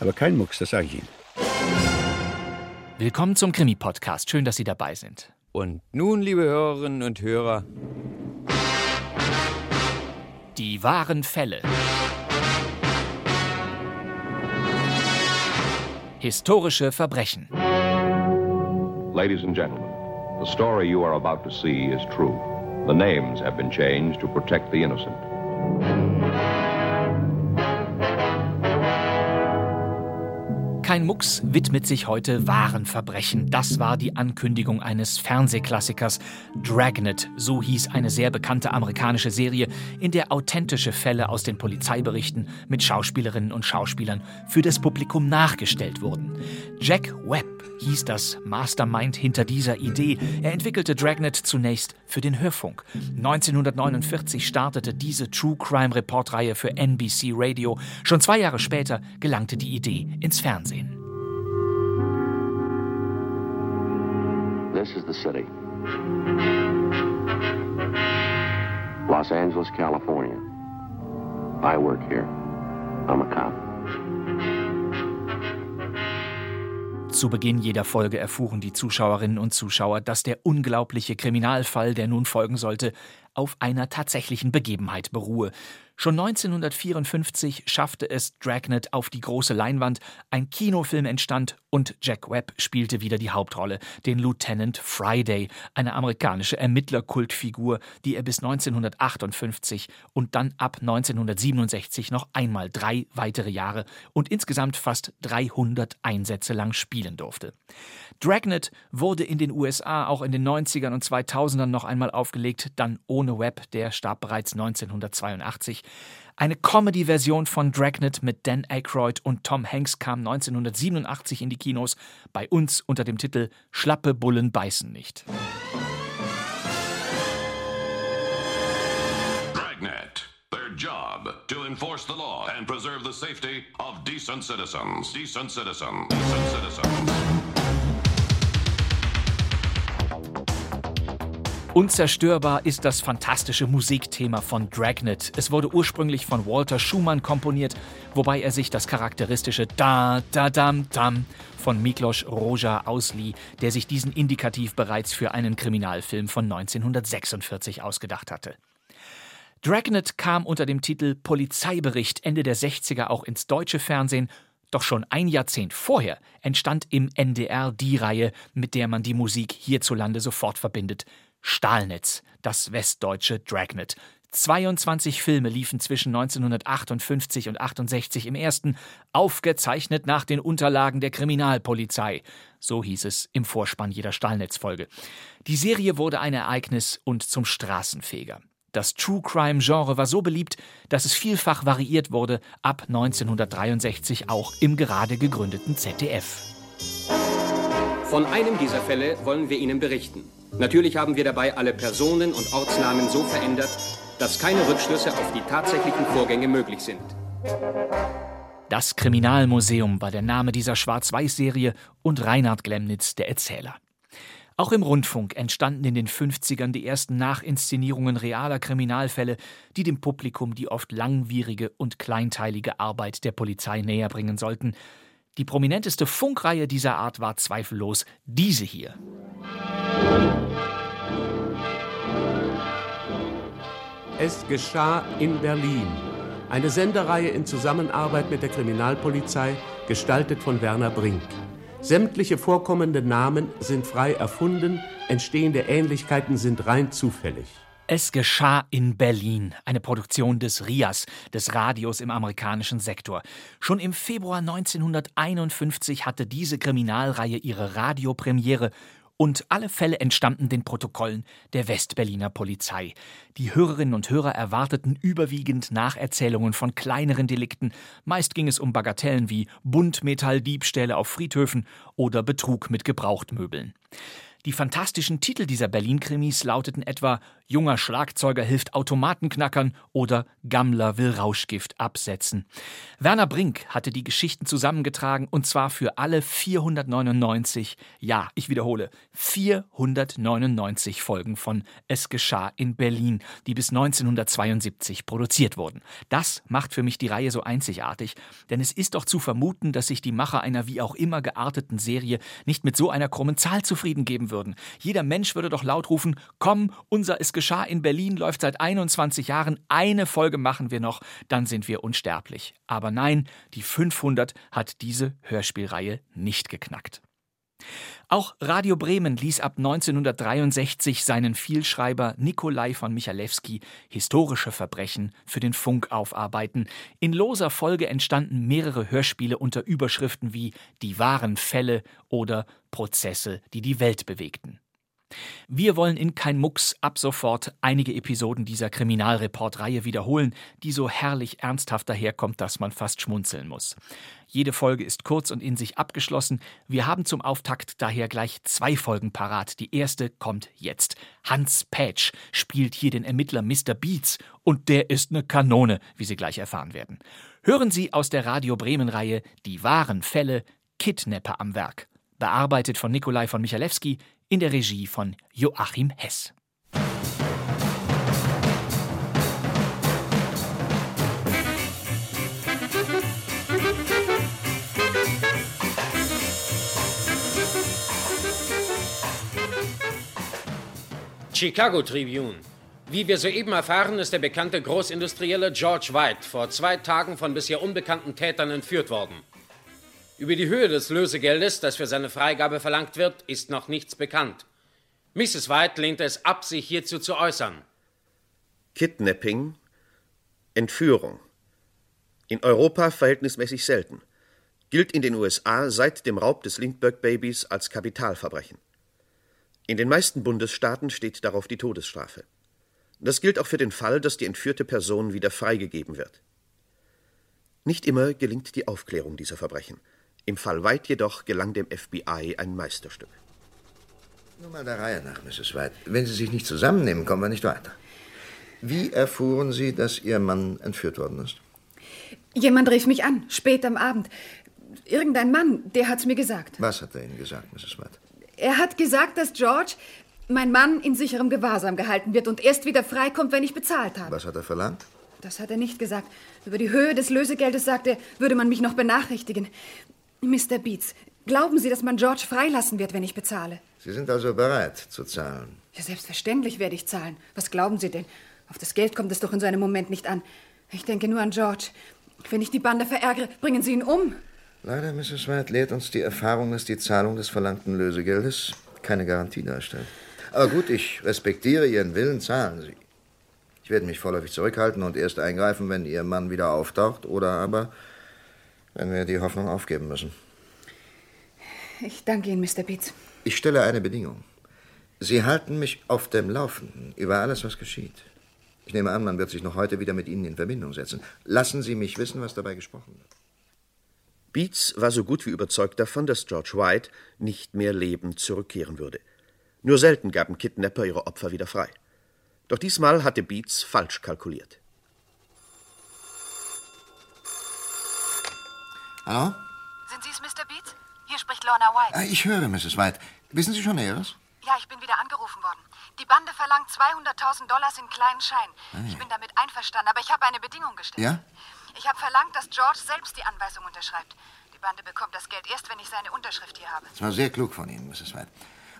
Aber kein Mucks, das sage ich Ihnen. Willkommen zum Krimi-Podcast. Schön, dass Sie dabei sind. Und nun, liebe Hörerinnen und Hörer, die wahren Fälle. Historische Verbrechen. Ladies and gentlemen, the story you are about to see is true. The names have been changed to protect the innocent. Kein Mucks widmet sich heute wahren Verbrechen. Das war die Ankündigung eines Fernsehklassikers. Dragnet, so hieß eine sehr bekannte amerikanische Serie, in der authentische Fälle aus den Polizeiberichten mit Schauspielerinnen und Schauspielern für das Publikum nachgestellt wurden. Jack Webb hieß das Mastermind hinter dieser Idee. Er entwickelte Dragnet zunächst für den Hörfunk. 1949 startete diese True Crime Report-Reihe für NBC Radio. Schon zwei Jahre später gelangte die Idee ins Fernsehen. This is the city. Los Angeles, California. I work here. I'm a cop. Zu Beginn jeder Folge erfuhren die Zuschauerinnen und Zuschauer, dass der unglaubliche Kriminalfall, der nun folgen sollte, auf einer tatsächlichen Begebenheit beruhe. Schon 1954 schaffte es Dragnet auf die große Leinwand, ein Kinofilm entstand und Jack Webb spielte wieder die Hauptrolle, den Lieutenant Friday, eine amerikanische Ermittlerkultfigur, die er bis 1958 und dann ab 1967 noch einmal drei weitere Jahre und insgesamt fast 300 Einsätze lang spielen durfte. Dragnet wurde in den USA auch in den 90ern und 2000ern noch einmal aufgelegt, dann ohne Webb, der starb bereits 1982. Eine Comedy-Version von Dragnet mit Dan Aykroyd und Tom Hanks kam 1987 in die Kinos, bei uns unter dem Titel Schlappe Bullen beißen nicht. Dragnet. Their job to enforce the law and preserve the safety of decent citizens. Decent citizens. Decent citizens. Unzerstörbar ist das fantastische Musikthema von Dragnet. Es wurde ursprünglich von Walter Schumann komponiert, wobei er sich das charakteristische Da da dam dam von Miklos Roja auslieh, der sich diesen Indikativ bereits für einen Kriminalfilm von 1946 ausgedacht hatte. Dragnet kam unter dem Titel Polizeibericht Ende der 60er auch ins deutsche Fernsehen doch schon ein Jahrzehnt vorher entstand im NDR die Reihe, mit der man die Musik hierzulande sofort verbindet. Stahlnetz, das westdeutsche Dragnet. 22 Filme liefen zwischen 1958 und 68 im ersten, aufgezeichnet nach den Unterlagen der Kriminalpolizei. So hieß es im Vorspann jeder Stahlnetzfolge. Die Serie wurde ein Ereignis und zum Straßenfeger. Das True Crime Genre war so beliebt, dass es vielfach variiert wurde, ab 1963 auch im gerade gegründeten ZDF. Von einem dieser Fälle wollen wir Ihnen berichten. Natürlich haben wir dabei alle Personen und Ortsnamen so verändert, dass keine Rückschlüsse auf die tatsächlichen Vorgänge möglich sind. Das Kriminalmuseum war der Name dieser Schwarz-Weiß-Serie und Reinhard Glemnitz der Erzähler. Auch im Rundfunk entstanden in den 50ern die ersten Nachinszenierungen realer Kriminalfälle, die dem Publikum die oft langwierige und kleinteilige Arbeit der Polizei näherbringen sollten. Die prominenteste Funkreihe dieser Art war zweifellos diese hier. Es geschah in Berlin. Eine Sendereihe in Zusammenarbeit mit der Kriminalpolizei, gestaltet von Werner Brink. Sämtliche vorkommende Namen sind frei erfunden, entstehende Ähnlichkeiten sind rein zufällig. Es geschah in Berlin, eine Produktion des RIAS, des Radios im amerikanischen Sektor. Schon im Februar 1951 hatte diese Kriminalreihe ihre Radiopremiere und alle Fälle entstammten den Protokollen der Westberliner Polizei. Die Hörerinnen und Hörer erwarteten überwiegend Nacherzählungen von kleineren Delikten. Meist ging es um Bagatellen wie Buntmetalldiebstähle auf Friedhöfen oder Betrug mit Gebrauchtmöbeln. Die fantastischen Titel dieser Berlin-Krimis lauteten etwa Junger Schlagzeuger hilft Automatenknackern oder Gammler will Rauschgift absetzen. Werner Brink hatte die Geschichten zusammengetragen und zwar für alle 499, ja, ich wiederhole, 499 Folgen von Es geschah in Berlin, die bis 1972 produziert wurden. Das macht für mich die Reihe so einzigartig, denn es ist doch zu vermuten, dass sich die Macher einer wie auch immer gearteten Serie nicht mit so einer krummen Zahl zufrieden geben würden. Jeder Mensch würde doch laut rufen: Komm, unser Es geschah in Berlin läuft seit 21 Jahren. Eine Folge machen wir noch, dann sind wir unsterblich. Aber nein, die 500 hat diese Hörspielreihe nicht geknackt. Auch Radio Bremen ließ ab 1963 seinen Vielschreiber Nikolai von Michalewski historische Verbrechen für den Funk aufarbeiten. In loser Folge entstanden mehrere Hörspiele unter Überschriften wie Die wahren Fälle oder Prozesse, die die Welt bewegten. Wir wollen in Kein Mucks ab sofort einige Episoden dieser Kriminalreport-Reihe wiederholen, die so herrlich ernsthaft daherkommt, dass man fast schmunzeln muss. Jede Folge ist kurz und in sich abgeschlossen. Wir haben zum Auftakt daher gleich zwei Folgen parat. Die erste kommt jetzt. Hans Patch spielt hier den Ermittler Mr. Beats und der ist eine Kanone, wie Sie gleich erfahren werden. Hören Sie aus der Radio Bremen-Reihe Die wahren Fälle Kidnapper am Werk. Bearbeitet von Nikolai von Michalewski, in der Regie von Joachim Hess. Chicago Tribune. Wie wir soeben erfahren, ist der bekannte Großindustrielle George White vor zwei Tagen von bisher unbekannten Tätern entführt worden. Über die Höhe des Lösegeldes, das für seine Freigabe verlangt wird, ist noch nichts bekannt. Mrs. White lehnte es ab, sich hierzu zu äußern. Kidnapping, Entführung. In Europa verhältnismäßig selten. Gilt in den USA seit dem Raub des Lindbergh-Babys als Kapitalverbrechen. In den meisten Bundesstaaten steht darauf die Todesstrafe. Das gilt auch für den Fall, dass die entführte Person wieder freigegeben wird. Nicht immer gelingt die Aufklärung dieser Verbrechen. Im Fall White jedoch gelang dem FBI ein Meisterstück. Nur mal der Reihe nach, Mrs. White. Wenn Sie sich nicht zusammennehmen, kommen wir nicht weiter. Wie erfuhren Sie, dass Ihr Mann entführt worden ist? Jemand rief mich an, spät am Abend. Irgendein Mann, der hat's mir gesagt. Was hat er Ihnen gesagt, Mrs. White? Er hat gesagt, dass George, mein Mann, in sicherem Gewahrsam gehalten wird und erst wieder freikommt, wenn ich bezahlt habe. Was hat er verlangt? Das hat er nicht gesagt. Über die Höhe des Lösegeldes sagte er, würde man mich noch benachrichtigen. Mr. Beats, glauben Sie, dass man George freilassen wird, wenn ich bezahle? Sie sind also bereit zu zahlen. Ja, selbstverständlich werde ich zahlen. Was glauben Sie denn? Auf das Geld kommt es doch in so einem Moment nicht an. Ich denke nur an George. Wenn ich die Bande verärgere, bringen Sie ihn um. Leider, Mrs. White, lehrt uns die Erfahrung, dass die Zahlung des verlangten Lösegeldes keine Garantie darstellt. Aber gut, ich respektiere Ihren Willen, zahlen Sie. Ich werde mich vorläufig zurückhalten und erst eingreifen, wenn Ihr Mann wieder auftaucht oder aber wenn wir die Hoffnung aufgeben müssen. Ich danke Ihnen, Mr. Beats. Ich stelle eine Bedingung. Sie halten mich auf dem Laufenden über alles, was geschieht. Ich nehme an, man wird sich noch heute wieder mit Ihnen in Verbindung setzen. Lassen Sie mich wissen, was dabei gesprochen wird. Beats war so gut wie überzeugt davon, dass George White nicht mehr lebend zurückkehren würde. Nur selten gaben Kidnapper ihre Opfer wieder frei. Doch diesmal hatte Beats falsch kalkuliert. Hallo? Sind Sie es, Mr. Beats? Hier spricht Lorna White. Ah, ich höre, Mrs. White. Wissen Sie schon Näheres? Ja, ich bin wieder angerufen worden. Die Bande verlangt 200.000 Dollars in kleinen Scheinen. Ah, Ich bin damit einverstanden, aber ich habe eine Bedingung gestellt. Ja? Ich habe verlangt, dass George selbst die Anweisung unterschreibt. Die Bande bekommt das Geld erst, wenn ich seine Unterschrift hier habe. Das war sehr klug von Ihnen, Mrs. White.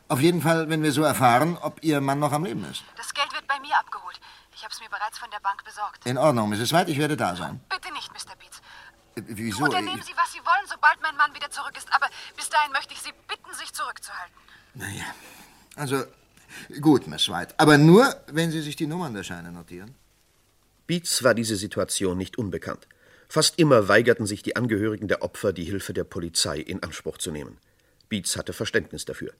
Auf jeden Fall, wenn wir so erfahren, ob Ihr Mann noch am Leben ist. Das Geld wird bei mir abgeholt. Ich habe es mir bereits von der Bank besorgt. In Ordnung, Mrs. White, ich werde da sein. Bitte nicht, Mr. Beats. Wieso? Unternehmen Sie, was Sie wollen, sobald mein Mann wieder zurück ist. Aber bis dahin möchte ich Sie bitten, sich zurückzuhalten. Naja, also gut, Miss White. Aber nur, wenn Sie sich die Nummern der Scheine notieren. Beats war diese Situation nicht unbekannt. Fast immer weigerten sich die Angehörigen der Opfer, die Hilfe der Polizei in Anspruch zu nehmen. Beats hatte Verständnis dafür.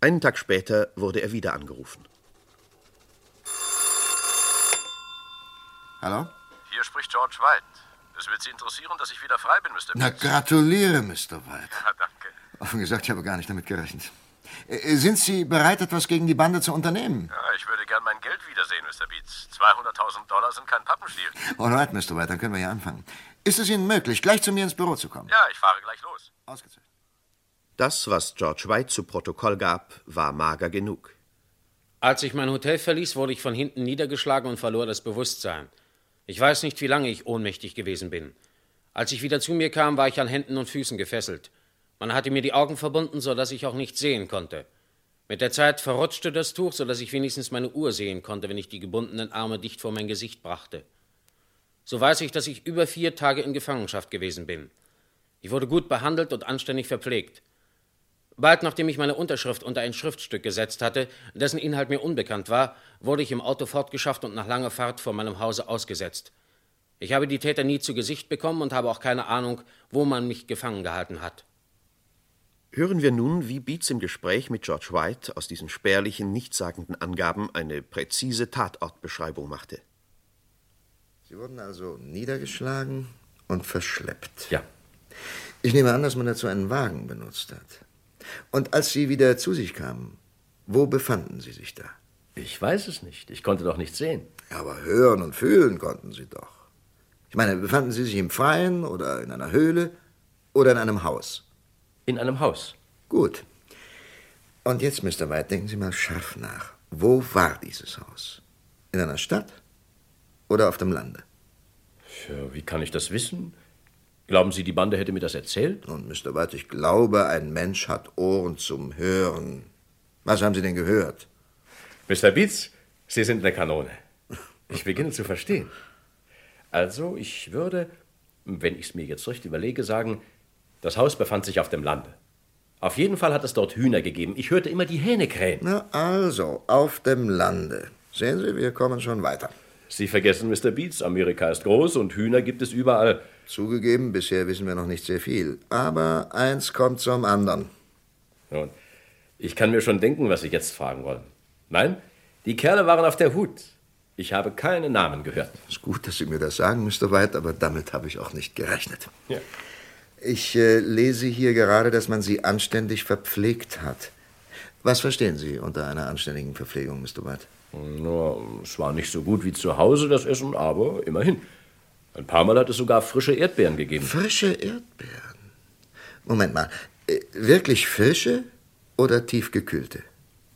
Einen Tag später wurde er wieder angerufen. Hallo? Hier spricht George White. Es wird Sie interessieren, dass ich wieder frei bin, Mr. Na, gratuliere, Mr. White. Ja, danke. Offen gesagt, ich habe gar nicht damit gerechnet. Sind Sie bereit, etwas gegen die Bande zu unternehmen? Ja, ich würde gern mein Geld wiedersehen, Mr. Beats. 200.000 Dollar sind kein Pappenstiel. Alright, Mr. White, dann können wir ja anfangen. Ist es Ihnen möglich, gleich zu mir ins Büro zu kommen? Ja, ich fahre gleich los. Ausgezeichnet. Das, was George White zu Protokoll gab, war mager genug. Als ich mein Hotel verließ, wurde ich von hinten niedergeschlagen und verlor das Bewusstsein. Ich weiß nicht, wie lange ich ohnmächtig gewesen bin. Als ich wieder zu mir kam, war ich an Händen und Füßen gefesselt. Man hatte mir die Augen verbunden, so dass ich auch nichts sehen konnte. Mit der Zeit verrutschte das Tuch, so dass ich wenigstens meine Uhr sehen konnte, wenn ich die gebundenen Arme dicht vor mein Gesicht brachte. So weiß ich, dass ich über vier Tage in Gefangenschaft gewesen bin. Ich wurde gut behandelt und anständig verpflegt. Bald nachdem ich meine Unterschrift unter ein Schriftstück gesetzt hatte, dessen Inhalt mir unbekannt war, wurde ich im Auto fortgeschafft und nach langer Fahrt vor meinem Hause ausgesetzt. Ich habe die Täter nie zu Gesicht bekommen und habe auch keine Ahnung, wo man mich gefangen gehalten hat. Hören wir nun, wie Beats im Gespräch mit George White aus diesen spärlichen, nichtssagenden Angaben eine präzise Tatortbeschreibung machte. Sie wurden also niedergeschlagen und verschleppt. Ja. Ich nehme an, dass man dazu einen Wagen benutzt hat. Und als Sie wieder zu sich kamen, wo befanden Sie sich da? Ich weiß es nicht. Ich konnte doch nichts sehen. Aber hören und fühlen konnten Sie doch. Ich meine, befanden Sie sich im Freien oder in einer Höhle oder in einem Haus? In einem Haus. Gut. Und jetzt, Mr. White, denken Sie mal scharf nach. Wo war dieses Haus? In einer Stadt oder auf dem Lande? Ja, wie kann ich das wissen? Glauben Sie, die Bande hätte mir das erzählt? Und Mr. White, ich glaube, ein Mensch hat Ohren zum Hören. Was haben Sie denn gehört? Mr. Beats, Sie sind eine Kanone. Ich beginne zu verstehen. Also, ich würde, wenn ich es mir jetzt recht überlege, sagen, das Haus befand sich auf dem Lande. Auf jeden Fall hat es dort Hühner gegeben. Ich hörte immer die Hähne krähen. Na also, auf dem Lande. Sehen Sie, wir kommen schon weiter. Sie vergessen, Mr. Beats, Amerika ist groß und Hühner gibt es überall. Zugegeben, bisher wissen wir noch nicht sehr viel. Aber eins kommt zum anderen. Nun, ich kann mir schon denken, was Sie jetzt fragen wollen. Nein, die Kerle waren auf der Hut. Ich habe keine Namen gehört. Es ist gut, dass Sie mir das sagen, Mr. White, aber damit habe ich auch nicht gerechnet. Ja. Ich äh, lese hier gerade, dass man Sie anständig verpflegt hat. Was verstehen Sie unter einer anständigen Verpflegung, Mr. White? Nur, es war nicht so gut wie zu Hause, das Essen, aber immerhin. Ein paar Mal hat es sogar frische Erdbeeren gegeben. Frische Erdbeeren? Moment mal, äh, wirklich frische oder tiefgekühlte?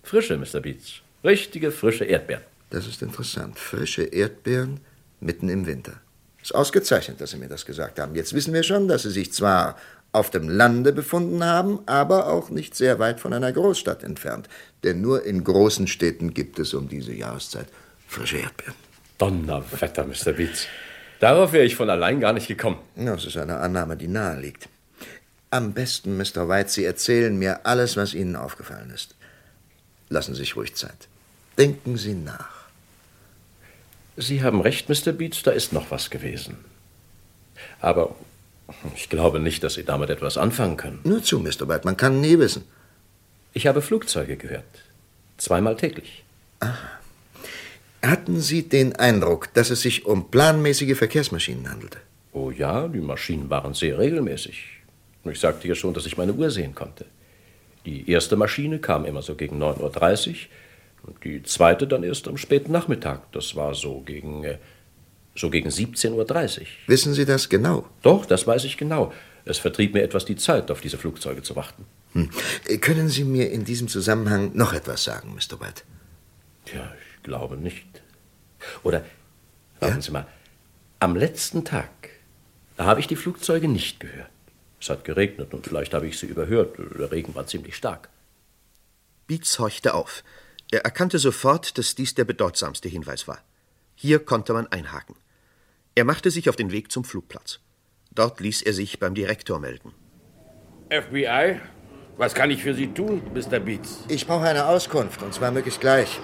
Frische, Mr. Beats. Richtige frische Erdbeeren. Das ist interessant. Frische Erdbeeren mitten im Winter. Ist ausgezeichnet, dass Sie mir das gesagt haben. Jetzt wissen wir schon, dass Sie sich zwar auf dem Lande befunden haben, aber auch nicht sehr weit von einer Großstadt entfernt. Denn nur in großen Städten gibt es um diese Jahreszeit frische Erdbeeren. Donnerwetter, Mr. Beats. Darauf wäre ich von allein gar nicht gekommen. Das ist eine Annahme, die nahe liegt. Am besten, Mr. White, Sie erzählen mir alles, was Ihnen aufgefallen ist. Lassen Sie sich ruhig Zeit. Denken Sie nach. Sie haben recht, Mr. Beats, da ist noch was gewesen. Aber ich glaube nicht, dass Sie damit etwas anfangen können. Nur zu, Mr. White, man kann nie wissen. Ich habe Flugzeuge gehört. Zweimal täglich. Aha. Hatten Sie den Eindruck, dass es sich um planmäßige Verkehrsmaschinen handelte? Oh ja, die Maschinen waren sehr regelmäßig. Ich sagte ja schon, dass ich meine Uhr sehen konnte. Die erste Maschine kam immer so gegen 9.30 Uhr und die zweite dann erst am späten Nachmittag. Das war so gegen, äh, so gegen 17.30 Uhr. Wissen Sie das genau? Doch, das weiß ich genau. Es vertrieb mir etwas die Zeit, auf diese Flugzeuge zu warten. Hm. Können Sie mir in diesem Zusammenhang noch etwas sagen, Mr. White? Ja, ich glaube nicht. Oder, warten ja? Sie mal, am letzten Tag, da habe ich die Flugzeuge nicht gehört. Es hat geregnet und vielleicht habe ich sie überhört. Der Regen war ziemlich stark. Beats horchte auf. Er erkannte sofort, dass dies der bedeutsamste Hinweis war. Hier konnte man einhaken. Er machte sich auf den Weg zum Flugplatz. Dort ließ er sich beim Direktor melden. FBI, was kann ich für Sie tun, Mr. Beats? Ich brauche eine Auskunft, und zwar möglichst gleich.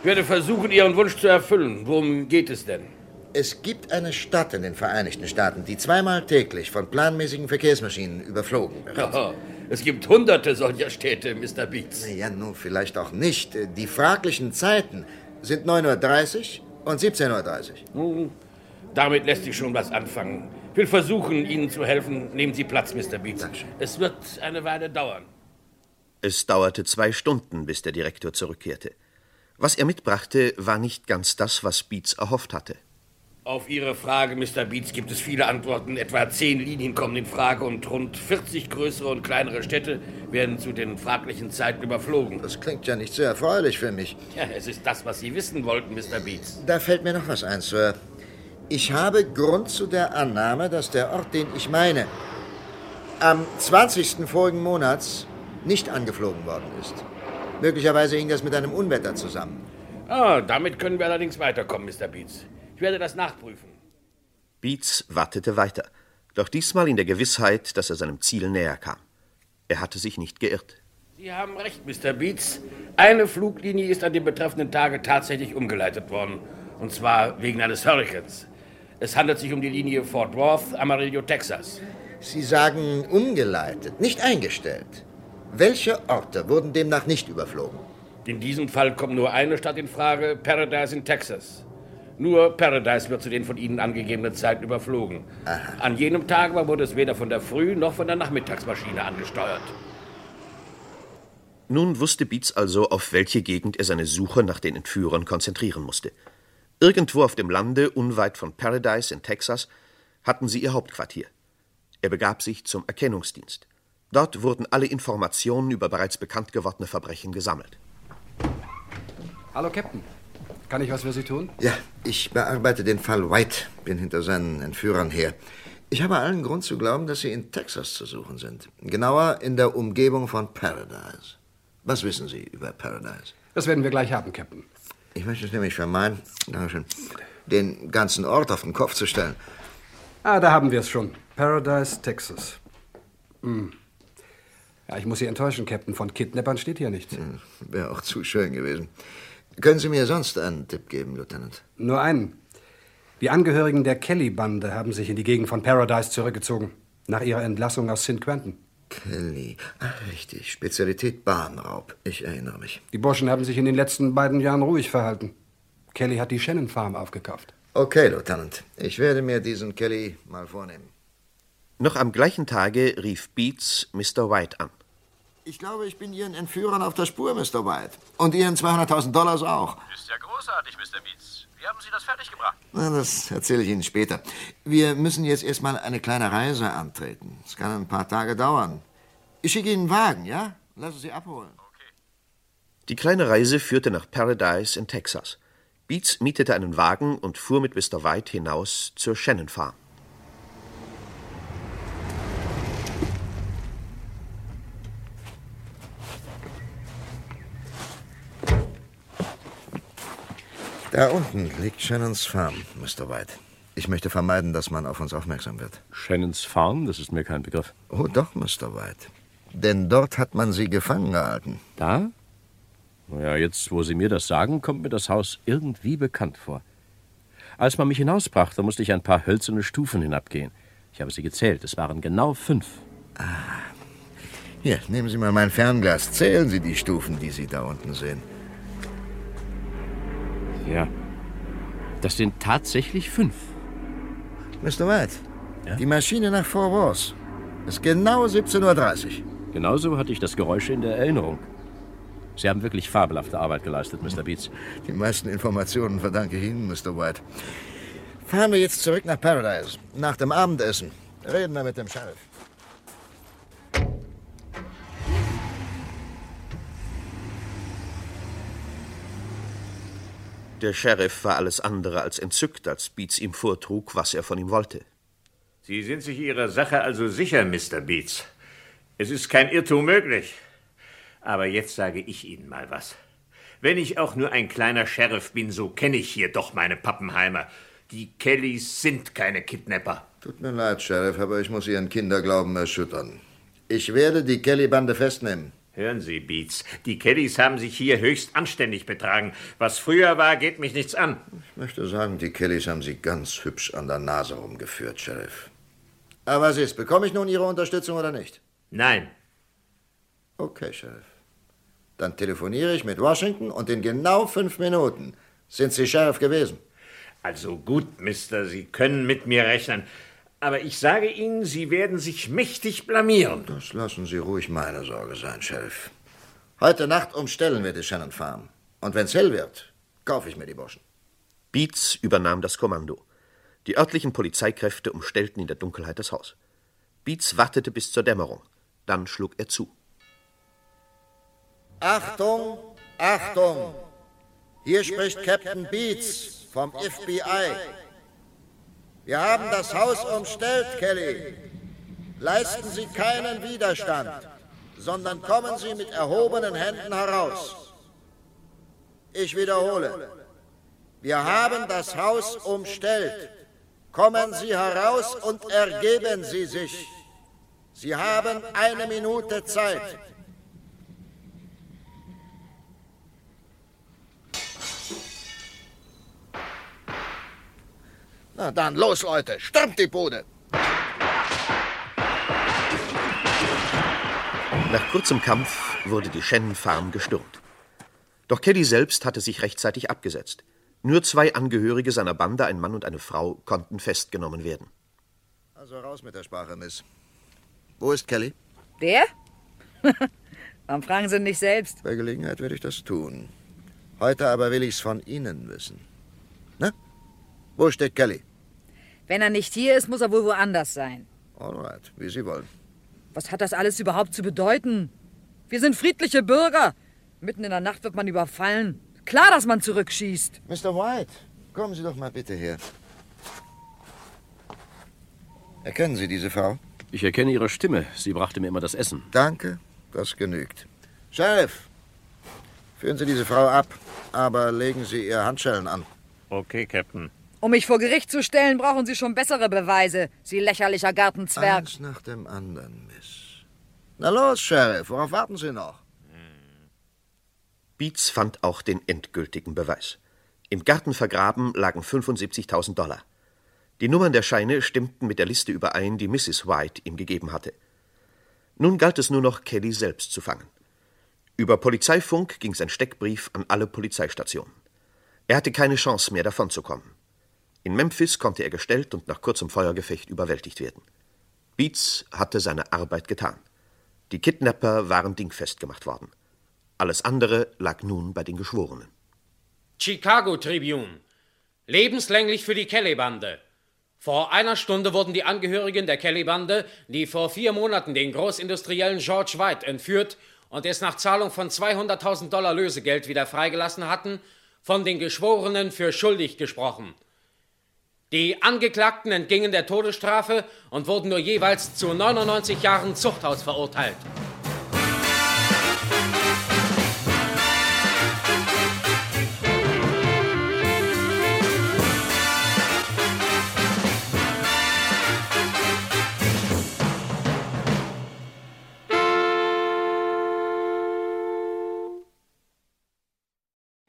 Ich werde versuchen, Ihren Wunsch zu erfüllen. Worum geht es denn? Es gibt eine Stadt in den Vereinigten Staaten, die zweimal täglich von planmäßigen Verkehrsmaschinen überflogen wird. Oh, Es gibt hunderte solcher Städte, Mr. Beats. Ja, nun, vielleicht auch nicht. Die fraglichen Zeiten sind 9.30 Uhr und 17.30 Uhr. Nun, damit lässt sich schon was anfangen. Ich will versuchen, Ihnen zu helfen. Nehmen Sie Platz, Mr. Beats. Es wird eine Weile dauern. Es dauerte zwei Stunden, bis der Direktor zurückkehrte. Was er mitbrachte, war nicht ganz das, was Beats erhofft hatte. Auf Ihre Frage, Mr. Beats, gibt es viele Antworten. Etwa zehn Linien kommen in Frage und rund 40 größere und kleinere Städte werden zu den fraglichen Zeiten überflogen. Das klingt ja nicht sehr erfreulich für mich. Ja, es ist das, was Sie wissen wollten, Mr. Beats. Da fällt mir noch was ein, Sir. Ich habe Grund zu der Annahme, dass der Ort, den ich meine, am 20. vorigen Monats nicht angeflogen worden ist. Möglicherweise hing das mit einem Unwetter zusammen. Ah, damit können wir allerdings weiterkommen, Mr. Beats. Ich werde das nachprüfen. Beats wartete weiter, doch diesmal in der Gewissheit, dass er seinem Ziel näher kam. Er hatte sich nicht geirrt. Sie haben recht, Mr. Beats. Eine Fluglinie ist an dem betreffenden Tage tatsächlich umgeleitet worden. Und zwar wegen eines Hurrikans. Es handelt sich um die Linie Fort Worth, Amarillo, Texas. Sie sagen umgeleitet, nicht eingestellt. Welche Orte wurden demnach nicht überflogen? In diesem Fall kommt nur eine Stadt in Frage, Paradise in Texas. Nur Paradise wird zu den von Ihnen angegebenen Zeiten überflogen. Aha. An jenem Tag aber wurde es weder von der Früh- noch von der Nachmittagsmaschine angesteuert. Nun wusste Beats also, auf welche Gegend er seine Suche nach den Entführern konzentrieren musste. Irgendwo auf dem Lande, unweit von Paradise in Texas, hatten sie ihr Hauptquartier. Er begab sich zum Erkennungsdienst. Dort wurden alle Informationen über bereits bekannt gewordene Verbrechen gesammelt. Hallo, Captain. Kann ich was für Sie tun? Ja, ich bearbeite den Fall White, bin hinter seinen Entführern her. Ich habe allen Grund zu glauben, dass sie in Texas zu suchen sind. Genauer in der Umgebung von Paradise. Was wissen Sie über Paradise? Das werden wir gleich haben, Captain. Ich möchte es nämlich vermeiden, Dankeschön, den ganzen Ort auf den Kopf zu stellen. Ah, da haben wir es schon. Paradise, Texas. Hm. Ja, ich muss Sie enttäuschen, Captain. Von Kidnappern steht hier nichts. Hm, Wäre auch zu schön gewesen. Können Sie mir sonst einen Tipp geben, Lieutenant? Nur einen. Die Angehörigen der Kelly-Bande haben sich in die Gegend von Paradise zurückgezogen. Nach ihrer Entlassung aus St. Quentin. Kelly. Ach, richtig. Spezialität Bahnraub. Ich erinnere mich. Die Burschen haben sich in den letzten beiden Jahren ruhig verhalten. Kelly hat die Shannon Farm aufgekauft. Okay, Lieutenant. Ich werde mir diesen Kelly mal vornehmen. Noch am gleichen Tage rief Beats Mr. White an. Ich glaube, ich bin Ihren Entführern auf der Spur, Mr. White. Und Ihren 200.000 Dollars auch. Ist ja großartig, Mr. Beats. Wie haben Sie das fertiggebracht? Na, das erzähle ich Ihnen später. Wir müssen jetzt erstmal eine kleine Reise antreten. Es kann ein paar Tage dauern. Ich schicke Ihnen einen Wagen, ja? Lassen Sie abholen. Die kleine Reise führte nach Paradise in Texas. Beats mietete einen Wagen und fuhr mit Mr. White hinaus zur Shannon Farm. Da unten liegt Shannons Farm, Mr. White. Ich möchte vermeiden, dass man auf uns aufmerksam wird. Shannons Farm? Das ist mir kein Begriff. Oh, doch, Mr. White. Denn dort hat man sie gefangen gehalten. Da? Naja, jetzt, wo Sie mir das sagen, kommt mir das Haus irgendwie bekannt vor. Als man mich hinausbrachte, musste ich ein paar hölzerne Stufen hinabgehen. Ich habe sie gezählt. Es waren genau fünf. Hier, nehmen Sie mal mein Fernglas. Zählen Sie die Stufen, die Sie da unten sehen. Ja. Das sind tatsächlich fünf. Mr. White, die Maschine nach Fort Worth ist genau 17.30 Uhr. Genauso hatte ich das Geräusch in der Erinnerung. Sie haben wirklich fabelhafte Arbeit geleistet, Mr. Beats. Die meisten Informationen verdanke ich Ihnen, Mr. White. Fahren wir jetzt zurück nach Paradise. Nach dem Abendessen. Reden wir mit dem Sheriff. Der Sheriff war alles andere als entzückt, als Beats ihm vortrug, was er von ihm wollte. Sie sind sich Ihrer Sache also sicher, Mr. Beats. Es ist kein Irrtum möglich. Aber jetzt sage ich Ihnen mal was. Wenn ich auch nur ein kleiner Sheriff bin, so kenne ich hier doch meine Pappenheimer. Die Kellys sind keine Kidnapper. Tut mir leid, Sheriff, aber ich muss Ihren Kinderglauben erschüttern. Ich werde die Kelly-Bande festnehmen. Hören Sie, Beats, die Kellys haben sich hier höchst anständig betragen. Was früher war, geht mich nichts an. Ich möchte sagen, die Kellys haben Sie ganz hübsch an der Nase rumgeführt, Sheriff. Aber was ist, bekomme ich nun Ihre Unterstützung oder nicht? Nein. Okay, Sheriff. Dann telefoniere ich mit Washington und in genau fünf Minuten sind Sie Sheriff gewesen. Also gut, Mister, Sie können mit mir rechnen. Aber ich sage Ihnen, Sie werden sich mächtig blamieren. Das lassen Sie ruhig meine Sorge sein, Sheriff. Heute Nacht umstellen wir die Shannon Farm. Und wenn's hell wird, kaufe ich mir die Burschen. Beats übernahm das Kommando. Die örtlichen Polizeikräfte umstellten in der Dunkelheit das Haus. Beats wartete bis zur Dämmerung. Dann schlug er zu. Achtung, Achtung! Hier spricht Captain Beats vom FBI. Wir haben das Haus umstellt, Kelly. Leisten Sie keinen Widerstand, sondern kommen Sie mit erhobenen Händen heraus. Ich wiederhole. Wir haben das Haus umstellt. Kommen Sie heraus und ergeben Sie sich. Sie haben eine Minute Zeit. Na dann, los, Leute, stürmt die Bude! Nach kurzem Kampf wurde die Shannon Farm gestürmt. Doch Kelly selbst hatte sich rechtzeitig abgesetzt. Nur zwei Angehörige seiner Bande, ein Mann und eine Frau, konnten festgenommen werden. Also raus mit der Sprache, Miss. Wo ist Kelly? Der? Warum fragen Sie nicht selbst? Bei Gelegenheit werde ich das tun. Heute aber will ich's von Ihnen wissen. Ne? Wo steht Kelly? Wenn er nicht hier ist, muss er wohl woanders sein. Alright, wie Sie wollen. Was hat das alles überhaupt zu bedeuten? Wir sind friedliche Bürger. Mitten in der Nacht wird man überfallen. Klar, dass man zurückschießt. Mr. White, kommen Sie doch mal bitte her. Erkennen Sie diese Frau? Ich erkenne Ihre Stimme. Sie brachte mir immer das Essen. Danke, das genügt. Sheriff, führen Sie diese Frau ab, aber legen Sie ihr Handschellen an. Okay, Captain. Um mich vor Gericht zu stellen, brauchen Sie schon bessere Beweise, Sie lächerlicher Gartenzwerg. Eins nach dem anderen, Miss. Na los, Sheriff, worauf warten Sie noch? Beats fand auch den endgültigen Beweis. Im Garten vergraben lagen 75.000 Dollar. Die Nummern der Scheine stimmten mit der Liste überein, die Mrs. White ihm gegeben hatte. Nun galt es nur noch, Kelly selbst zu fangen. Über Polizeifunk ging sein Steckbrief an alle Polizeistationen. Er hatte keine Chance mehr, davonzukommen. In Memphis konnte er gestellt und nach kurzem Feuergefecht überwältigt werden. Beats hatte seine Arbeit getan. Die Kidnapper waren dingfest gemacht worden. Alles andere lag nun bei den Geschworenen. Chicago Tribune. Lebenslänglich für die Kelly-Bande. Vor einer Stunde wurden die Angehörigen der Kelly-Bande, die vor vier Monaten den Großindustriellen George White entführt und es nach Zahlung von 200.000 Dollar Lösegeld wieder freigelassen hatten, von den Geschworenen für schuldig gesprochen. Die Angeklagten entgingen der Todesstrafe und wurden nur jeweils zu 99 Jahren Zuchthaus verurteilt.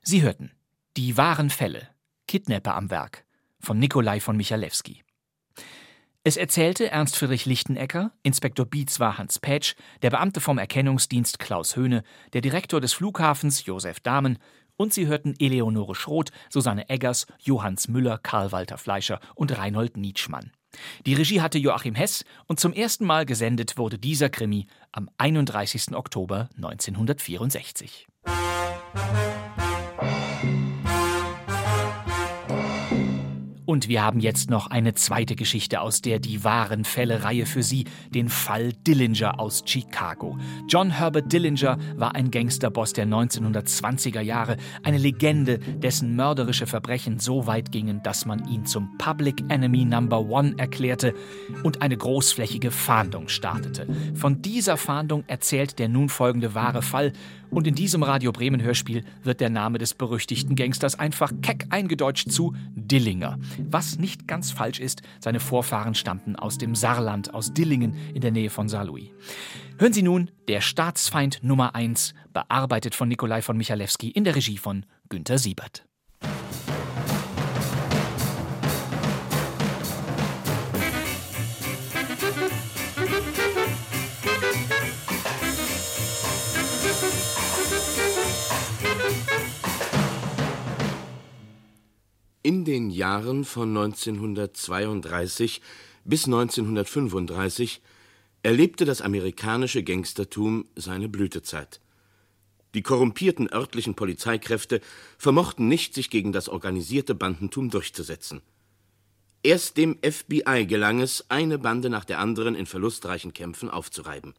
Sie hörten Die wahren Fälle. Kidnapper am Werk von Nikolai von Michalewski. Es erzählte Ernst Friedrich Lichtenecker, Inspektor Bietz war Hans Pätsch, der Beamte vom Erkennungsdienst Klaus Höhne, der Direktor des Flughafens Josef Dahmen und sie hörten Eleonore Schroth, Susanne Eggers, Johannes Müller, Karl Walter Fleischer und Reinhold Nietzschmann. Die Regie hatte Joachim Hess und zum ersten Mal gesendet wurde dieser Krimi am 31. Oktober 1964. Und wir haben jetzt noch eine zweite Geschichte aus der Die wahren Fälle-Reihe für Sie, den Fall Dillinger aus Chicago. John Herbert Dillinger war ein Gangsterboss der 1920er Jahre, eine Legende, dessen mörderische Verbrechen so weit gingen, dass man ihn zum Public Enemy Number One erklärte und eine großflächige Fahndung startete. Von dieser Fahndung erzählt der nun folgende wahre Fall und in diesem Radio Bremen Hörspiel wird der Name des berüchtigten Gangsters einfach keck eingedeutscht zu Dillinger. Was nicht ganz falsch ist, seine Vorfahren stammten aus dem Saarland, aus Dillingen in der Nähe von Saarlouis. Hören Sie nun Der Staatsfeind Nummer 1, bearbeitet von Nikolai von Michalewski in der Regie von Günter Siebert. Den Jahren von 1932 bis 1935 erlebte das amerikanische Gangstertum seine Blütezeit. Die korrumpierten örtlichen Polizeikräfte vermochten nicht, sich gegen das organisierte Bandentum durchzusetzen. Erst dem FBI gelang es, eine Bande nach der anderen in verlustreichen Kämpfen aufzureiben.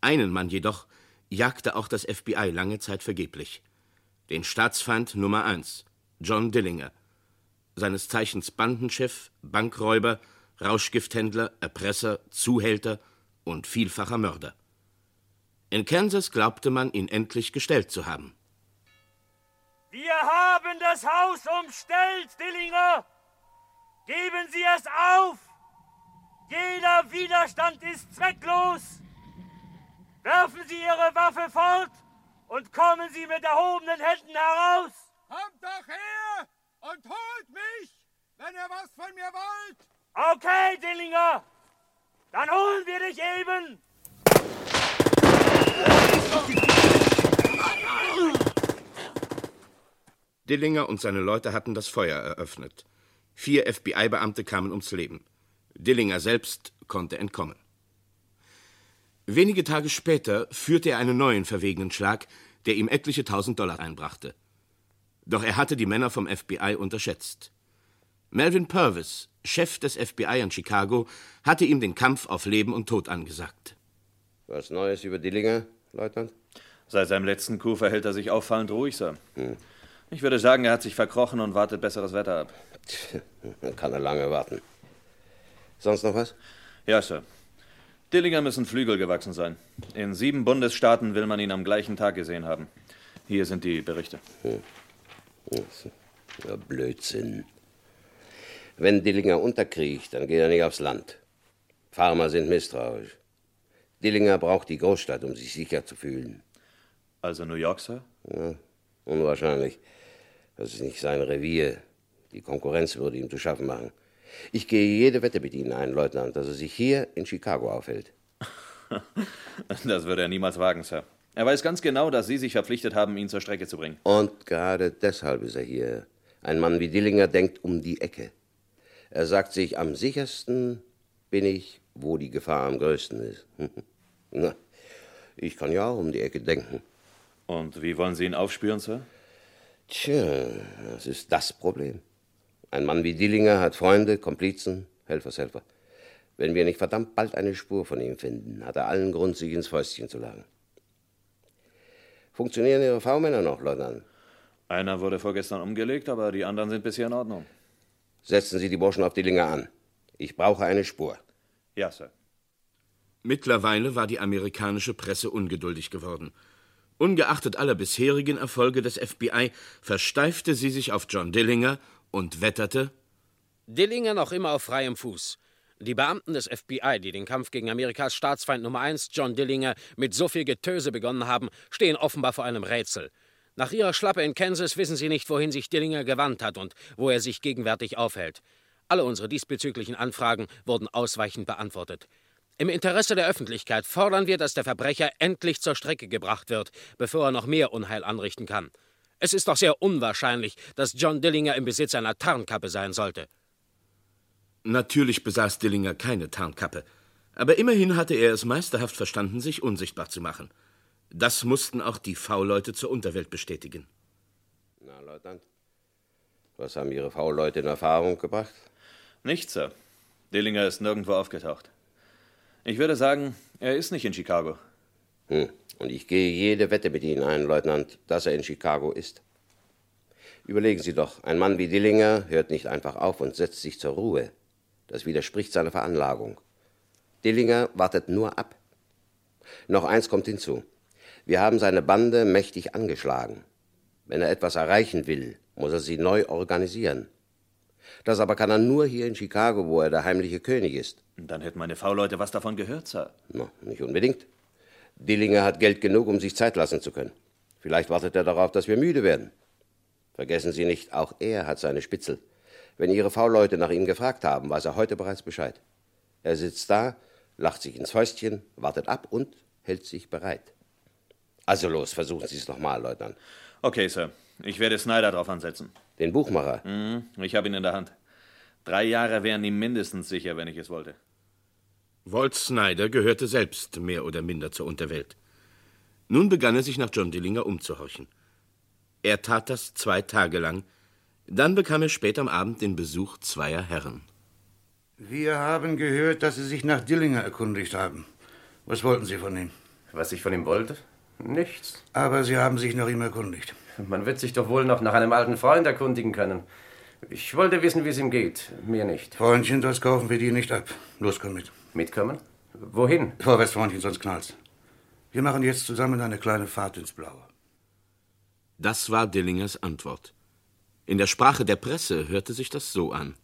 Einen Mann jedoch jagte auch das FBI lange Zeit vergeblich. Den Staatsfeind Nummer eins, John Dillinger, seines Zeichens Bandenchef, Bankräuber, Rauschgifthändler, Erpresser, Zuhälter und vielfacher Mörder. In Kansas glaubte man, ihn endlich gestellt zu haben. Wir haben das Haus umstellt, Dillinger! Geben Sie es auf! Jeder Widerstand ist zwecklos! Werfen Sie Ihre Waffe fort und kommen Sie mit erhobenen Händen heraus! Kommt doch her und holt mich, wenn ihr was von mir wollt! Okay, Dillinger! Dann holen wir dich eben! Dillinger und seine Leute hatten das Feuer eröffnet. Vier FBI-Beamte kamen ums Leben. Dillinger selbst konnte entkommen. Wenige Tage später führte er einen neuen verwegenen Schlag, der ihm etliche tausend Dollar einbrachte. Doch er hatte die Männer vom FBI unterschätzt. Melvin Purvis, Chef des FBI in Chicago, hatte ihm den Kampf auf Leben und Tod angesagt. Was Neues über Dillinger, Leutnant? Seit seinem letzten Coup verhält er sich auffallend ruhig, Sir. Hm. Ich würde sagen, er hat sich verkrochen und wartet besseres Wetter ab. Dann kann er lange warten. Sonst noch was? Ja, Sir. Dillinger müssen Flügel gewachsen sein. In sieben Bundesstaaten will man ihn am gleichen Tag gesehen haben. Hier sind die Berichte. Hm. Ja, Blödsinn. Wenn Dillinger unterkriecht, dann geht er nicht aufs Land. Farmer sind misstrauisch. Dillinger braucht die Großstadt, um sich sicher zu fühlen. Also New York, Sir? Ja, unwahrscheinlich. Das ist nicht sein Revier. Die Konkurrenz würde ihm zu schaffen machen. Ich gehe jede Wette mit Ihnen ein, Leutnant, dass er sich hier in Chicago aufhält. das würde er niemals wagen, Sir. Er weiß ganz genau, dass Sie sich verpflichtet haben, ihn zur Strecke zu bringen. Und gerade deshalb ist er hier. Ein Mann wie Dillinger denkt um die Ecke. Er sagt sich, am sichersten bin ich, wo die Gefahr am größten ist. Na, ich kann ja auch um die Ecke denken. Und wie wollen Sie ihn aufspüren, Sir? Tja, das ist das Problem. Ein Mann wie Dillinger hat Freunde, Komplizen, Helfershelfer. Wenn wir nicht verdammt bald eine Spur von ihm finden, hat er allen Grund, sich ins Fäustchen zu lagen. Funktionieren Ihre V-Männer noch, Leutnant? Einer wurde vorgestern umgelegt, aber die anderen sind bisher in Ordnung. Setzen Sie die Burschen auf Dillinger an. Ich brauche eine Spur. Ja, Sir. Mittlerweile war die amerikanische Presse ungeduldig geworden. Ungeachtet aller bisherigen Erfolge des FBI versteifte sie sich auf John Dillinger und wetterte: Dillinger noch immer auf freiem Fuß. Die Beamten des FBI, die den Kampf gegen Amerikas Staatsfeind Nummer 1, John Dillinger, mit so viel Getöse begonnen haben, stehen offenbar vor einem Rätsel. Nach ihrer Schlappe in Kansas wissen sie nicht, wohin sich Dillinger gewandt hat und wo er sich gegenwärtig aufhält. Alle unsere diesbezüglichen Anfragen wurden ausweichend beantwortet. Im Interesse der Öffentlichkeit fordern wir, dass der Verbrecher endlich zur Strecke gebracht wird, bevor er noch mehr Unheil anrichten kann. Es ist doch sehr unwahrscheinlich, dass John Dillinger im Besitz einer Tarnkappe sein sollte. Natürlich besaß Dillinger keine Tarnkappe, aber immerhin hatte er es meisterhaft verstanden, sich unsichtbar zu machen. Das mussten auch die V-Leute zur Unterwelt bestätigen. Na, Leutnant, was haben Ihre V-Leute in Erfahrung gebracht? Nichts, Sir. Dillinger ist nirgendwo aufgetaucht. Ich würde sagen, er ist nicht in Chicago. Hm. Und ich gehe jede Wette mit Ihnen ein, Leutnant, dass er in Chicago ist. Überlegen Sie doch, ein Mann wie Dillinger hört nicht einfach auf und setzt sich zur Ruhe. Das widerspricht seiner Veranlagung. Dillinger wartet nur ab. Noch eins kommt hinzu. Wir haben seine Bande mächtig angeschlagen. Wenn er etwas erreichen will, muss er sie neu organisieren. Das aber kann er nur hier in Chicago, wo er der heimliche König ist. Dann hätten meine V-Leute was davon gehört, Sir. No, nicht unbedingt. Dillinger hat Geld genug, um sich Zeit lassen zu können. Vielleicht wartet er darauf, dass wir müde werden. Vergessen Sie nicht, auch er hat seine Spitzel. Wenn Ihre V-Leute nach ihm gefragt haben, weiß er heute bereits Bescheid. Er sitzt da, lacht sich ins Fäustchen, wartet ab und hält sich bereit. Also los, versuchen Sie es nochmal, Leutnant. Okay, Sir. Ich werde Snyder drauf ansetzen. Den Buchmacher? Mhm, ich habe ihn in der Hand. Drei Jahre wären ihm mindestens sicher, wenn ich es wollte. Walt Snyder gehörte selbst mehr oder minder zur Unterwelt. Nun begann er sich nach John Dillinger umzuhorchen. Er tat das zwei Tage lang. Dann bekam er spät am Abend den Besuch zweier Herren. Wir haben gehört, dass Sie sich nach Dillinger erkundigt haben. Was wollten Sie von ihm? Was ich von ihm wollte? Nichts. Aber Sie haben sich nach ihm erkundigt. Man wird sich doch wohl noch nach einem alten Freund erkundigen können. Ich wollte wissen, wie es ihm geht. Mir nicht. Freundchen, das kaufen wir dir nicht ab. Los, komm mit. Mitkommen? Wohin? Vorwärts, Freundchen, sonst knallt's. Wir machen jetzt zusammen eine kleine Fahrt ins Blaue. Das war Dillingers Antwort. In der Sprache der Presse hörte sich das so an.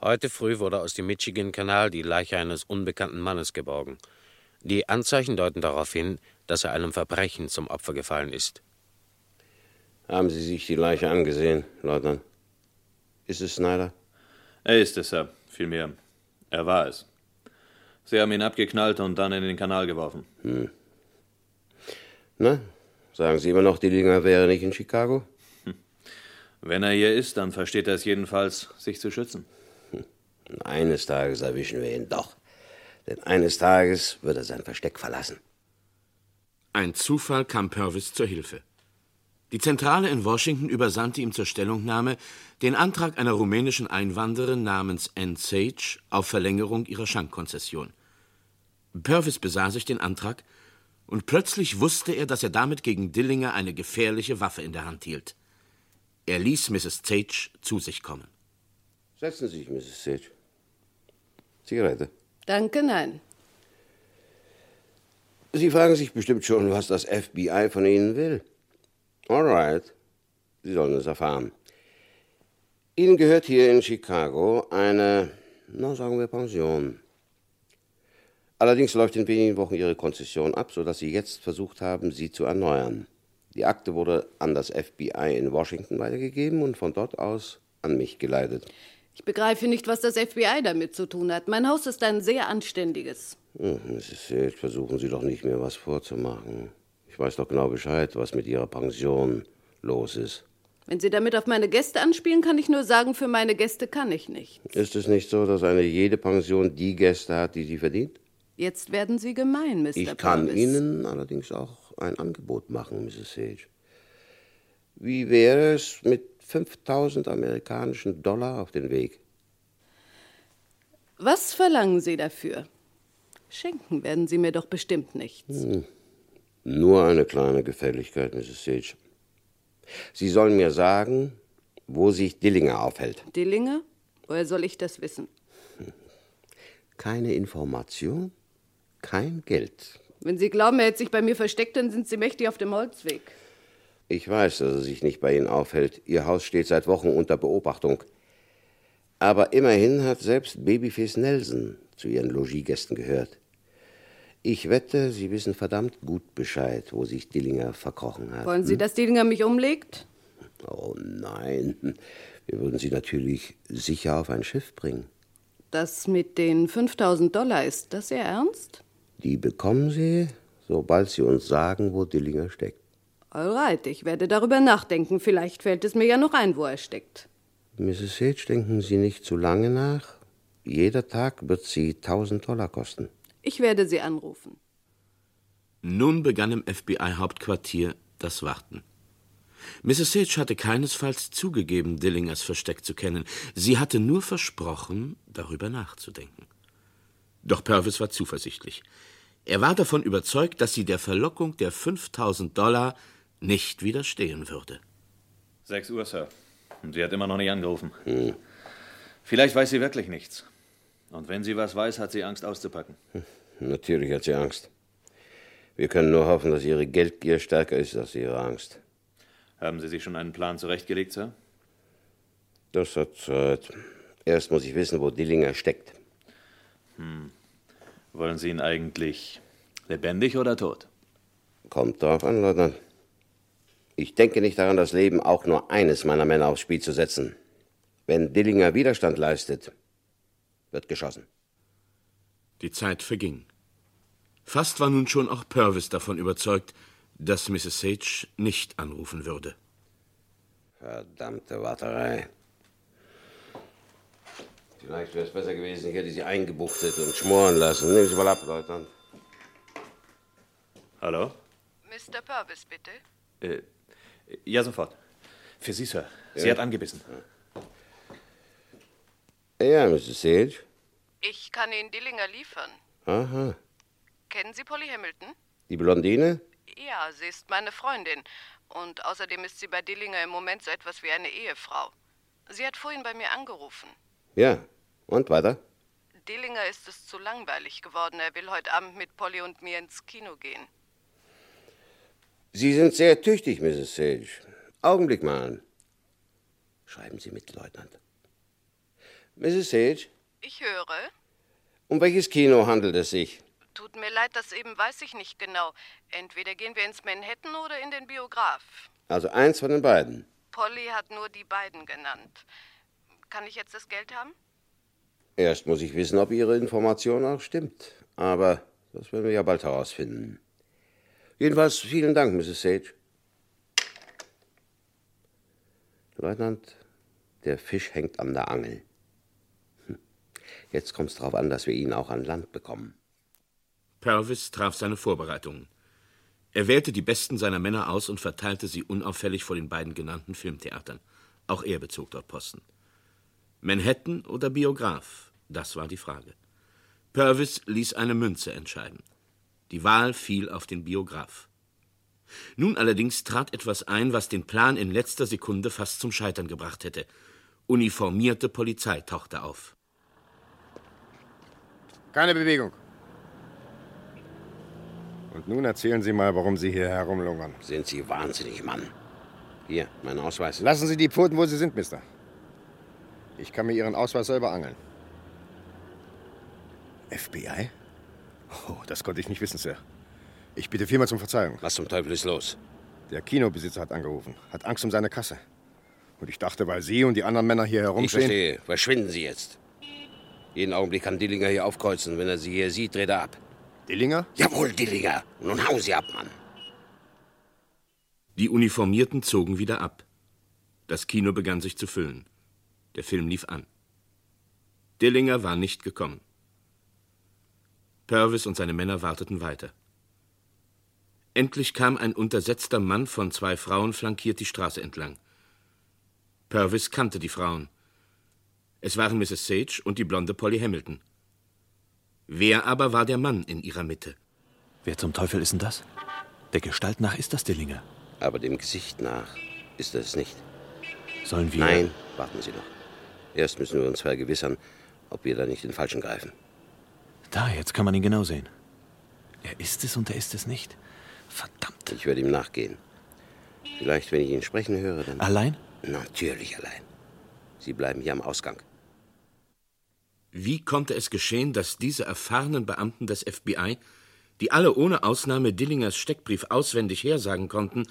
Heute früh wurde aus dem Michigan-Kanal die Leiche eines unbekannten Mannes geborgen. Die Anzeichen deuten darauf hin, dass er einem Verbrechen zum Opfer gefallen ist. Haben Sie sich die Leiche angesehen, Leutnant? Ist es Snyder? Er ist es, Sir. Vielmehr, er war es. Sie haben ihn abgeknallt und dann in den Kanal geworfen. Hm. Na, sagen Sie immer noch, die Dinger wäre nicht in Chicago? Wenn er hier ist, dann versteht er es jedenfalls, sich zu schützen. Hm. Eines Tages erwischen wir ihn doch. Denn eines Tages wird er sein Versteck verlassen. Ein Zufall kam Purvis zur Hilfe. Die Zentrale in Washington übersandte ihm zur Stellungnahme den Antrag einer rumänischen Einwanderin namens Ann Sage auf Verlängerung ihrer Schankkonzession. Purvis besah sich den Antrag und plötzlich wusste er, dass er damit gegen Dillinger eine gefährliche Waffe in der Hand hielt. Er ließ Mrs. Sage zu sich kommen. Setzen Sie sich, Mrs. Sage. Zigarette. Danke, nein. Sie fragen sich bestimmt schon, was das FBI von Ihnen will. Alright. Sie sollen es erfahren. Ihnen gehört hier in Chicago eine, na sagen wir, Pension. Allerdings läuft in wenigen Wochen Ihre Konzession ab, sodass Sie jetzt versucht haben, sie zu erneuern. Die Akte wurde an das FBI in Washington weitergegeben und von dort aus an mich geleitet. Ich begreife nicht, was das FBI damit zu tun hat. Mein Haus ist ein sehr anständiges. Hm, Mrs. Sage, versuchen Sie doch nicht mehr was vorzumachen. Ich weiß doch genau Bescheid, was mit Ihrer Pension los ist. Wenn Sie damit auf meine Gäste anspielen, kann ich nur sagen, für meine Gäste kann ich nicht. Ist es nicht so, dass eine jede Pension die Gäste hat, die sie verdient? Jetzt werden Sie gemein, Mr. Ich kann Purvis. Ihnen allerdings auch ein Angebot machen, Mrs. Sage. Wie wäre es mit 5000 amerikanischen Dollar auf den Weg? Was verlangen Sie dafür? Schenken werden Sie mir doch bestimmt nichts. Hm. Nur eine kleine Gefälligkeit, Mrs. Sage. Sie sollen mir sagen, wo sich Dillinger aufhält. Dillinger? Woher soll ich das wissen? Keine Information, kein Geld. Wenn Sie glauben, er hätte sich bei mir versteckt, dann sind Sie mächtig auf dem Holzweg. Ich weiß, dass er sich nicht bei Ihnen aufhält. Ihr Haus steht seit Wochen unter Beobachtung. Aber immerhin hat selbst Babyface Nelson zu Ihren Logiegästen gehört. Ich wette, Sie wissen verdammt gut Bescheid, wo sich Dillinger verkrochen hat. Wollen Sie, dass Dillinger mich umlegt? Oh nein, wir würden Sie natürlich sicher auf ein Schiff bringen. Das mit den 5000 Dollar, ist das Ihr Ernst? Die bekommen Sie, sobald Sie uns sagen, wo Dillinger steckt. Alright, ich werde darüber nachdenken. Vielleicht fällt es mir ja noch ein, wo er steckt. Mrs. Sage, denken Sie nicht zu lange nach. Jeder Tag wird Sie 1000 Dollar kosten. Ich werde Sie anrufen. Nun begann im FBI-Hauptquartier das Warten. Mrs. Sage hatte keinesfalls zugegeben, Dillingers Versteck zu kennen. Sie hatte nur versprochen, darüber nachzudenken. Doch Purvis war zuversichtlich. Er war davon überzeugt, dass sie der Verlockung der 5000 Dollar nicht widerstehen würde. Sechs Uhr, Sir. Und sie hat immer noch nicht angerufen. Hm. Vielleicht weiß sie wirklich nichts. Und wenn sie was weiß, hat sie Angst auszupacken. Natürlich hat sie Angst. Wir können nur hoffen, dass ihre Geldgier stärker ist als ihre Angst. Haben Sie sich schon einen Plan zurechtgelegt, Sir? Das hat Zeit. Erst muss ich wissen, wo Dillinger steckt. Hm. Wollen Sie ihn eigentlich lebendig oder tot? Kommt darauf an, Leutnant. Ich denke nicht daran, das Leben auch nur eines meiner Männer aufs Spiel zu setzen. Wenn Dillinger Widerstand leistet, wird geschossen. Die Zeit verging. Fast war nun schon auch Purvis davon überzeugt, dass Mrs. Sage nicht anrufen würde. Verdammte Warterei. Vielleicht wäre es besser gewesen, ich hätte sie eingebuchtet und schmoren lassen. Nehmen Sie mal ab, Leutnant. Hallo? Mr. Purvis, bitte. Äh, ja, sofort. Für Sie, Sir. Sie Ja. hat angebissen. Ja, Mrs. Sage. Ich kann Ihnen Dillinger liefern. Aha. Kennen Sie Polly Hamilton? Die Blondine? Ja, sie ist meine Freundin. Und außerdem ist sie bei Dillinger im Moment so etwas wie eine Ehefrau. Sie hat vorhin bei mir angerufen. Ja. Und weiter? Dillinger ist es zu langweilig geworden. Er will heute Abend mit Polly und mir ins Kino gehen. Sie sind sehr tüchtig, Mrs. Sage. Augenblick mal. Schreiben Sie mit, Leutnant. Mrs. Sage, Ich höre. um welches Kino handelt es sich? Tut mir leid, das eben weiß ich nicht genau. Entweder gehen wir ins Manhattan oder in den Biograf. Also eins von den beiden. Polly hat nur die beiden genannt. Kann ich jetzt das Geld haben? Erst muss ich wissen, ob Ihre Information auch stimmt. Aber das werden wir ja bald herausfinden. Jedenfalls vielen Dank, Mrs. Sage. Leutnant, der Fisch hängt an der Angel. Hm. Jetzt kommt es darauf an, dass wir ihn auch an Land bekommen. Purvis traf seine Vorbereitungen. Er wählte die besten seiner Männer aus und verteilte sie unauffällig vor den beiden genannten Filmtheatern. Auch er bezog dort Posten. Manhattan oder Biograf? Das war die Frage. Purvis ließ eine Münze entscheiden. Die Wahl fiel auf den Biograf. Nun allerdings trat etwas ein, was den Plan in letzter Sekunde fast zum Scheitern gebracht hätte. Uniformierte Polizei tauchte auf. Keine Bewegung. Und nun erzählen Sie mal, warum Sie hier herumlungern. Sind Sie wahnsinnig, Mann? Hier, mein Ausweis. Lassen Sie die Pfoten, wo sie sind, Mister. Ich kann mir Ihren Ausweis selber angeln. FBI? Oh, das konnte ich nicht wissen, Sir. Ich bitte vielmals um Verzeihung. Was zum Teufel ist los? Der Kinobesitzer hat angerufen, hat Angst um seine Kasse. Und ich dachte, weil Sie und die anderen Männer hier Ich herumstehen... verstehe. Verschwinden Sie jetzt. Jeden Augenblick kann Dillinger hier aufkreuzen. Wenn er Sie hier sieht, dreht er ab. Dillinger? Jawohl, Dillinger. Nun hauen Sie ab, Mann. Die Uniformierten zogen wieder ab. Das Kino begann sich zu füllen. Der Film lief an. Dillinger war nicht gekommen. Purvis und seine Männer warteten weiter. Endlich kam ein untersetzter Mann von zwei Frauen flankiert die Straße entlang. Purvis kannte die Frauen. Es waren Mrs. Sage und die blonde Polly Hamilton. Wer aber war der Mann in ihrer Mitte? Wer zum Teufel ist denn das? Der Gestalt nach ist das Dillinger. Aber dem Gesicht nach ist er es nicht. Sollen wir. Nein, warten Sie noch. Erst müssen wir uns vergewissern, ob wir da nicht den Falschen greifen. Da, jetzt kann man ihn genau sehen. Er ist es und er ist es nicht. Verdammt. Ich werde ihm nachgehen. Vielleicht, wenn ich ihn sprechen höre, dann. Allein? Natürlich allein. Sie bleiben hier am Ausgang. Wie konnte es geschehen, dass diese erfahrenen Beamten des FBI, die alle ohne Ausnahme Dillingers Steckbrief auswendig hersagen konnten,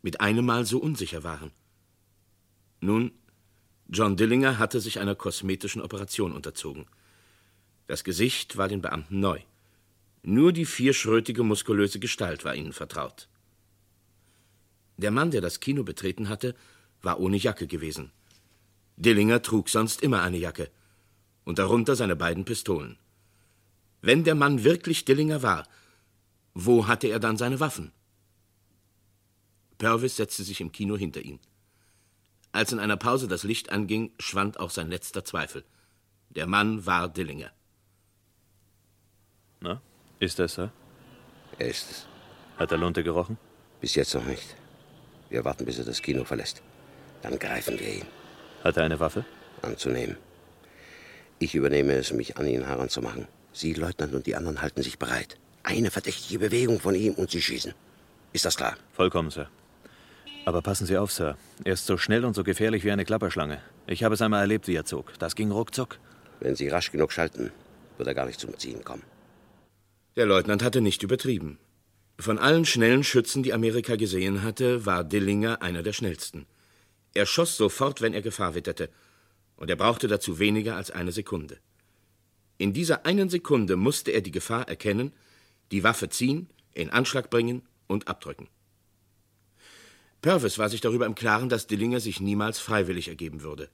mit einem Mal so unsicher waren? Nun, John Dillinger hatte sich einer kosmetischen Operation unterzogen. Das Gesicht war den Beamten neu. Nur die vierschrötige, muskulöse Gestalt war ihnen vertraut. Der Mann, der das Kino betreten hatte, war ohne Jacke gewesen. Dillinger trug sonst immer eine Jacke und darunter seine beiden Pistolen. Wenn der Mann wirklich Dillinger war, wo hatte er dann seine Waffen? Purvis setzte sich im Kino hinter ihn. Als in einer Pause das Licht anging, schwand auch sein letzter Zweifel. Der Mann war Dillinger. Ist er, Sir? Er ist es. Hat er Lunte gerochen? Bis jetzt noch nicht. Wir warten, bis er das Kino verlässt. Dann greifen wir ihn. Hat er eine Waffe? Anzunehmen. Ich übernehme es, mich an ihn heranzumachen. Sie, Leutnant, und die anderen halten sich bereit. Eine verdächtige Bewegung von ihm und Sie schießen. Ist das klar? Vollkommen, Sir. Aber passen Sie auf, Sir. Er ist so schnell und so gefährlich wie eine Klapperschlange. Ich habe es einmal erlebt, wie er zog. Das ging ruckzuck. Wenn Sie rasch genug schalten, wird er gar nicht zum Ziehen kommen. Der Leutnant hatte nicht übertrieben. Von allen schnellen Schützen, die Amerika gesehen hatte, war Dillinger einer der schnellsten. Er schoss sofort, wenn er Gefahr witterte, und er brauchte dazu weniger als eine Sekunde. In dieser einen Sekunde musste er die Gefahr erkennen, die Waffe ziehen, in Anschlag bringen und abdrücken. Purvis war sich darüber im Klaren, dass Dillinger sich niemals freiwillig ergeben würde.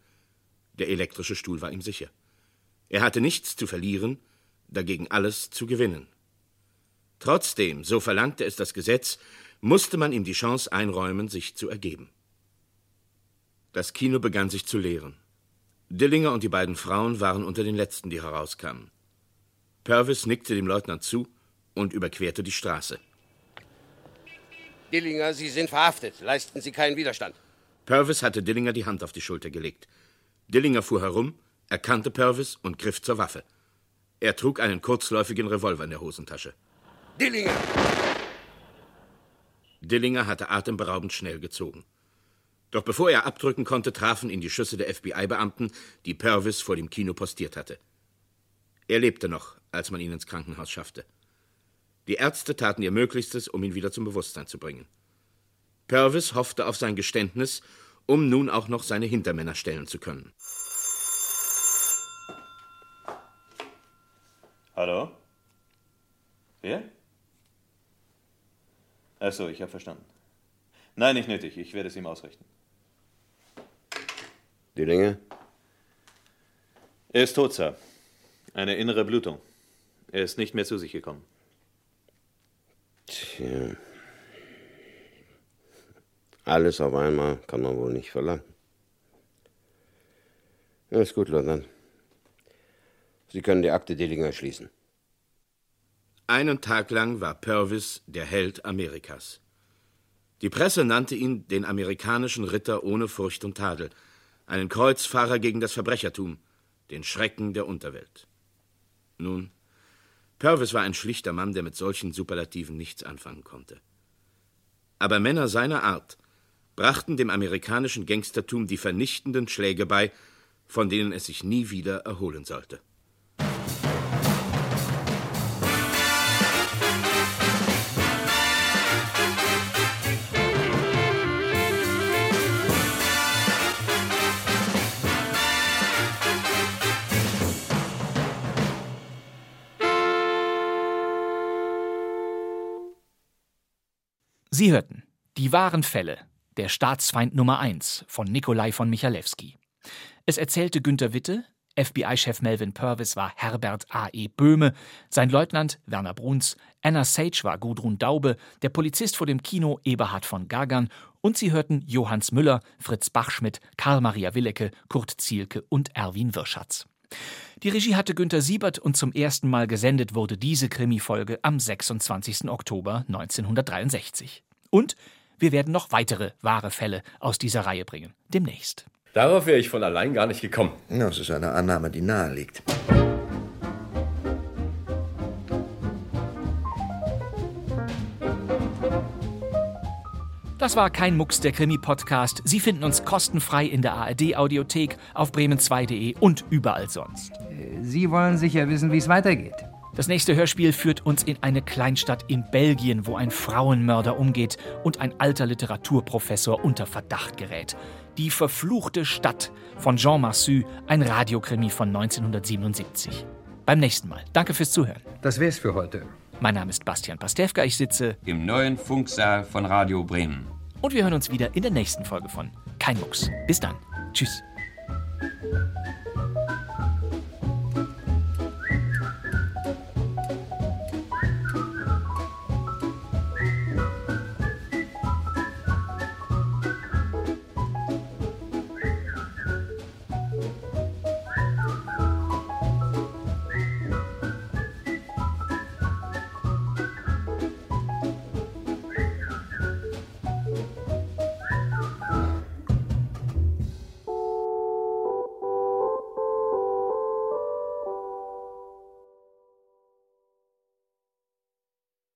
Der elektrische Stuhl war ihm sicher. Er hatte nichts zu verlieren, dagegen alles zu gewinnen. Trotzdem, so verlangte es das Gesetz, musste man ihm die Chance einräumen, sich zu ergeben. Das Kino begann sich zu leeren. Dillinger und die beiden Frauen waren unter den letzten, die herauskamen. Purvis nickte dem Leutnant zu und überquerte die Straße. Dillinger, Sie sind verhaftet. Leisten Sie keinen Widerstand. Purvis hatte Dillinger die Hand auf die Schulter gelegt. Dillinger fuhr herum, erkannte Purvis und griff zur Waffe. Er trug einen kurzläufigen Revolver in der Hosentasche. Dillinger! Dillinger hatte atemberaubend schnell gezogen. Doch bevor er abdrücken konnte, trafen ihn die Schüsse der FBI-Beamten, die Purvis vor dem Kino postiert hatte. Er lebte noch, als man ihn ins Krankenhaus schaffte. Die Ärzte taten ihr Möglichstes, um ihn wieder zum Bewusstsein zu bringen. Purvis hoffte auf sein Geständnis, um nun auch noch seine Hintermänner stellen zu können. Hallo? Wer? Ach so, ich habe verstanden. Nein, nicht nötig. Ich werde es ihm ausrichten. Dillinger? Er ist tot, Sir. Eine innere Blutung. Er ist nicht mehr zu sich gekommen. Tja. Alles auf einmal kann man wohl nicht verlangen. Ja, ist gut, Leutnant. Sie können die Akte Dillinger schließen. Einen Tag lang war Purvis der Held Amerikas. Die Presse nannte ihn den amerikanischen Ritter ohne Furcht und Tadel, einen Kreuzfahrer gegen das Verbrechertum, den Schrecken der Unterwelt. Nun, Purvis war ein schlichter Mann, der mit solchen Superlativen nichts anfangen konnte. Aber Männer seiner Art brachten dem amerikanischen Gangstertum die vernichtenden Schläge bei, von denen es sich nie wieder erholen sollte. Sie hörten Die wahren Fälle, der Staatsfeind Nummer 1 von Nikolai von Michalewski. Es erzählte Günter Witte, FBI-Chef Melvin Purvis war Herbert A.E. Böhme, sein Leutnant Werner Bruns, Anna Sage war Gudrun Daube, der Polizist vor dem Kino Eberhard von Gagern und sie hörten Johannes Müller, Fritz Bachschmidt, Karl-Maria Willecke, Kurt Zielke und Erwin Wirschatz. Die Regie hatte Günter Siebert und zum ersten Mal gesendet wurde diese Krimi-Folge am 26. Oktober 1963. Und wir werden noch weitere wahre Fälle aus dieser Reihe bringen. Demnächst. Darauf wäre ich von allein gar nicht gekommen. Das ist eine Annahme, die nahe liegt. Das war kein Mucks der Krimi-Podcast. Sie finden uns kostenfrei in der ARD-Audiothek, auf bremen2.de und überall sonst. Sie wollen sicher wissen, wie es weitergeht. Das nächste Hörspiel führt uns in eine Kleinstadt in Belgien, wo ein Frauenmörder umgeht und ein alter Literaturprofessor unter Verdacht gerät. Die verfluchte Stadt von Jean Massu, ein Radiokrimi von 1977. Beim nächsten Mal. Danke fürs Zuhören. Das wär's für heute. Mein Name ist Bastian Pastewka, ich sitze im neuen Funksaal von Radio Bremen. Und wir hören uns wieder in der nächsten Folge von Kein Mucks. Bis dann. Tschüss.